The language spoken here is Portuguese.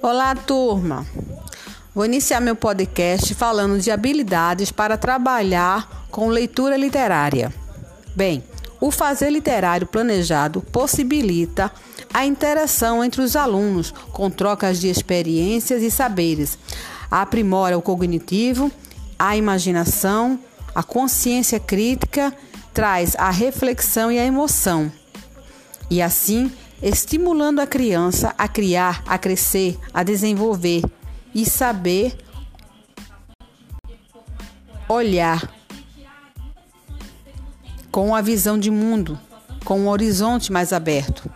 Olá, turma! Vou iniciar meu podcast falando de habilidades para trabalhar com leitura literária. Bem, o fazer literário planejado possibilita a interação entre os alunos com trocas de experiências e saberes, aprimora o cognitivo, a imaginação, a consciência crítica, traz a reflexão e a emoção. E assim estimulando a criança a criar, a crescer, a desenvolver e saber olhar com a visão de mundo, com um horizonte mais aberto.